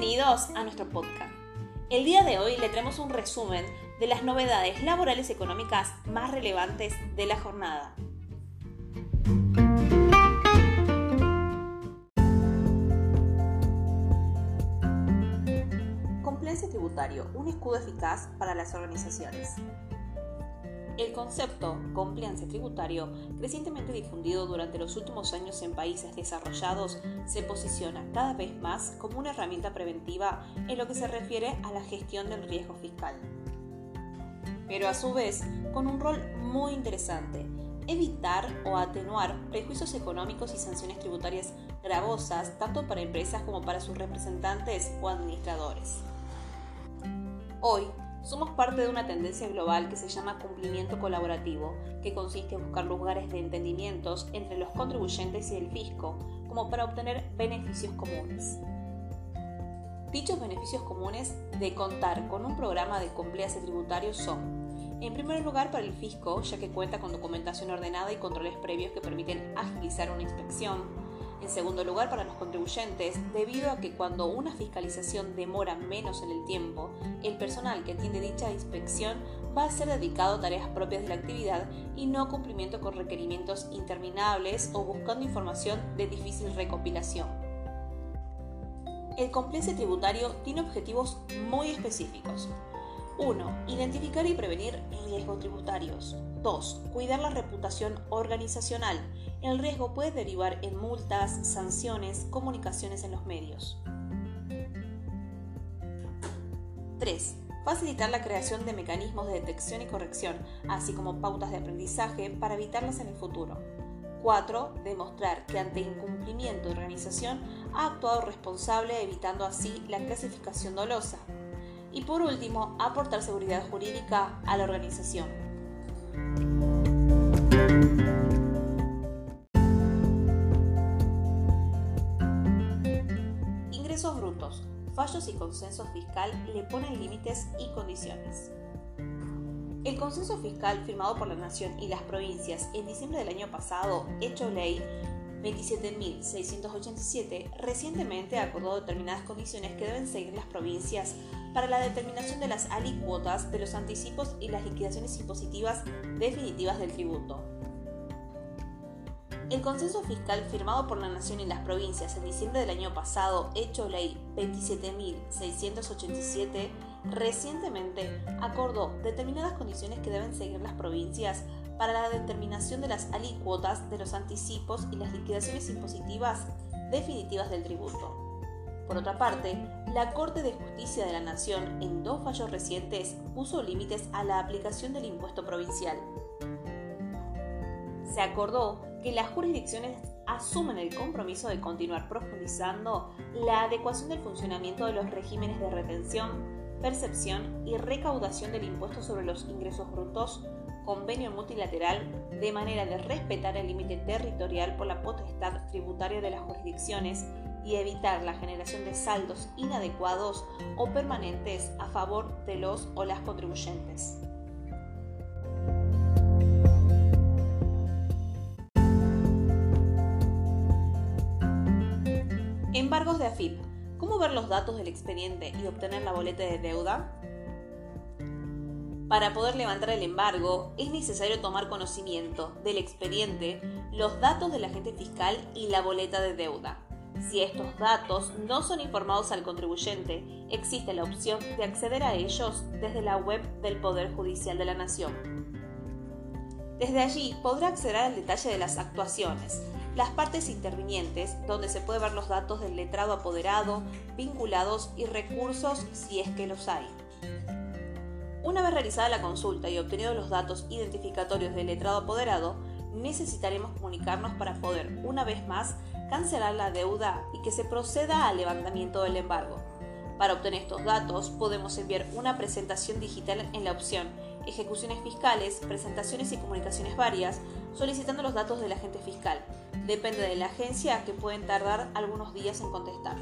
Bienvenidos a nuestro podcast. El día de hoy le traemos un resumen de las novedades laborales económicas más relevantes de la jornada. Compliance tributario, un escudo eficaz para las organizaciones. El concepto compliance tributario, recientemente difundido durante los últimos años en países desarrollados, se posiciona cada vez más como una herramienta preventiva en lo que se refiere a la gestión del riesgo fiscal. Pero a su vez, con un rol muy interesante, evitar o atenuar prejuicios económicos y sanciones tributarias gravosas tanto para empresas como para sus representantes o administradores. Hoy, somos parte de una tendencia global que se llama cumplimiento colaborativo, que consiste en buscar lugares de entendimientos entre los contribuyentes y el fisco, como para obtener beneficios comunes. Dichos beneficios comunes de contar con un programa de compliance tributario son, en primer lugar, para el fisco, ya que cuenta con documentación ordenada y controles previos que permiten agilizar una inspección, en segundo lugar, para los contribuyentes, debido a que cuando una fiscalización demora menos en el tiempo, el personal que atiende dicha inspección va a ser dedicado a tareas propias de la actividad y no cumplimiento con requerimientos interminables o buscando información de difícil recopilación. El compliance tributario tiene objetivos muy específicos. 1. Identificar y prevenir riesgos tributarios. 2. Cuidar la reputación organizacional. El riesgo puede derivar en multas, sanciones, comunicaciones en los medios. 3. Facilitar la creación de mecanismos de detección y corrección, así como pautas de aprendizaje para evitarlas en el futuro. 4. Demostrar que ante incumplimiento de organización ha actuado responsable evitando así la clasificación dolosa. Y por último, aportar seguridad jurídica a la organización. Ingresos brutos, fallos y consenso fiscal le ponen límites y condiciones. El consenso fiscal firmado por la Nación y las provincias en diciembre del año pasado, hecho ley 27.687, recientemente acordó determinadas condiciones que deben seguir las provincias para la determinación de las alícuotas de los anticipos y las liquidaciones impositivas definitivas del tributo. El consenso fiscal firmado por la Nación y las provincias en diciembre del año pasado, hecho ley 27.687, recientemente acordó determinadas condiciones que deben seguir las provincias para la determinación de las alícuotas de los anticipos y las liquidaciones impositivas definitivas del tributo. Por otra parte, la Corte de Justicia de la Nación, en dos fallos recientes, puso límites a la aplicación del impuesto provincial. Se acordó que las jurisdicciones asumen el compromiso de continuar profundizando la adecuación del funcionamiento de los regímenes de retención, percepción y recaudación del impuesto sobre los ingresos brutos, convenio multilateral, de manera de respetar el límite territorial por la potestad tributaria de las jurisdicciones y evitar la generación de saldos inadecuados o permanentes a favor de los o las contribuyentes. Embargos de AFIP. ¿Cómo ver los datos del expediente y obtener la boleta de deuda? Para poder levantar el embargo es necesario tomar conocimiento del expediente, los datos del agente fiscal y la boleta de deuda. Si estos datos no son informados al contribuyente, existe la opción de acceder a ellos desde la web del Poder Judicial de la Nación. Desde allí podrá acceder al detalle de las actuaciones, las partes intervinientes, donde se puede ver los datos del letrado apoderado, vinculados y recursos si es que los hay. Una vez realizada la consulta y obtenidos los datos identificatorios del letrado apoderado, necesitaremos comunicarnos para poder, una vez más, cancelar la deuda y que se proceda al levantamiento del embargo. Para obtener estos datos podemos enviar una presentación digital en la opción Ejecuciones fiscales, presentaciones y comunicaciones varias, solicitando los datos del agente fiscal. Depende de la agencia que pueden tardar algunos días en contestar.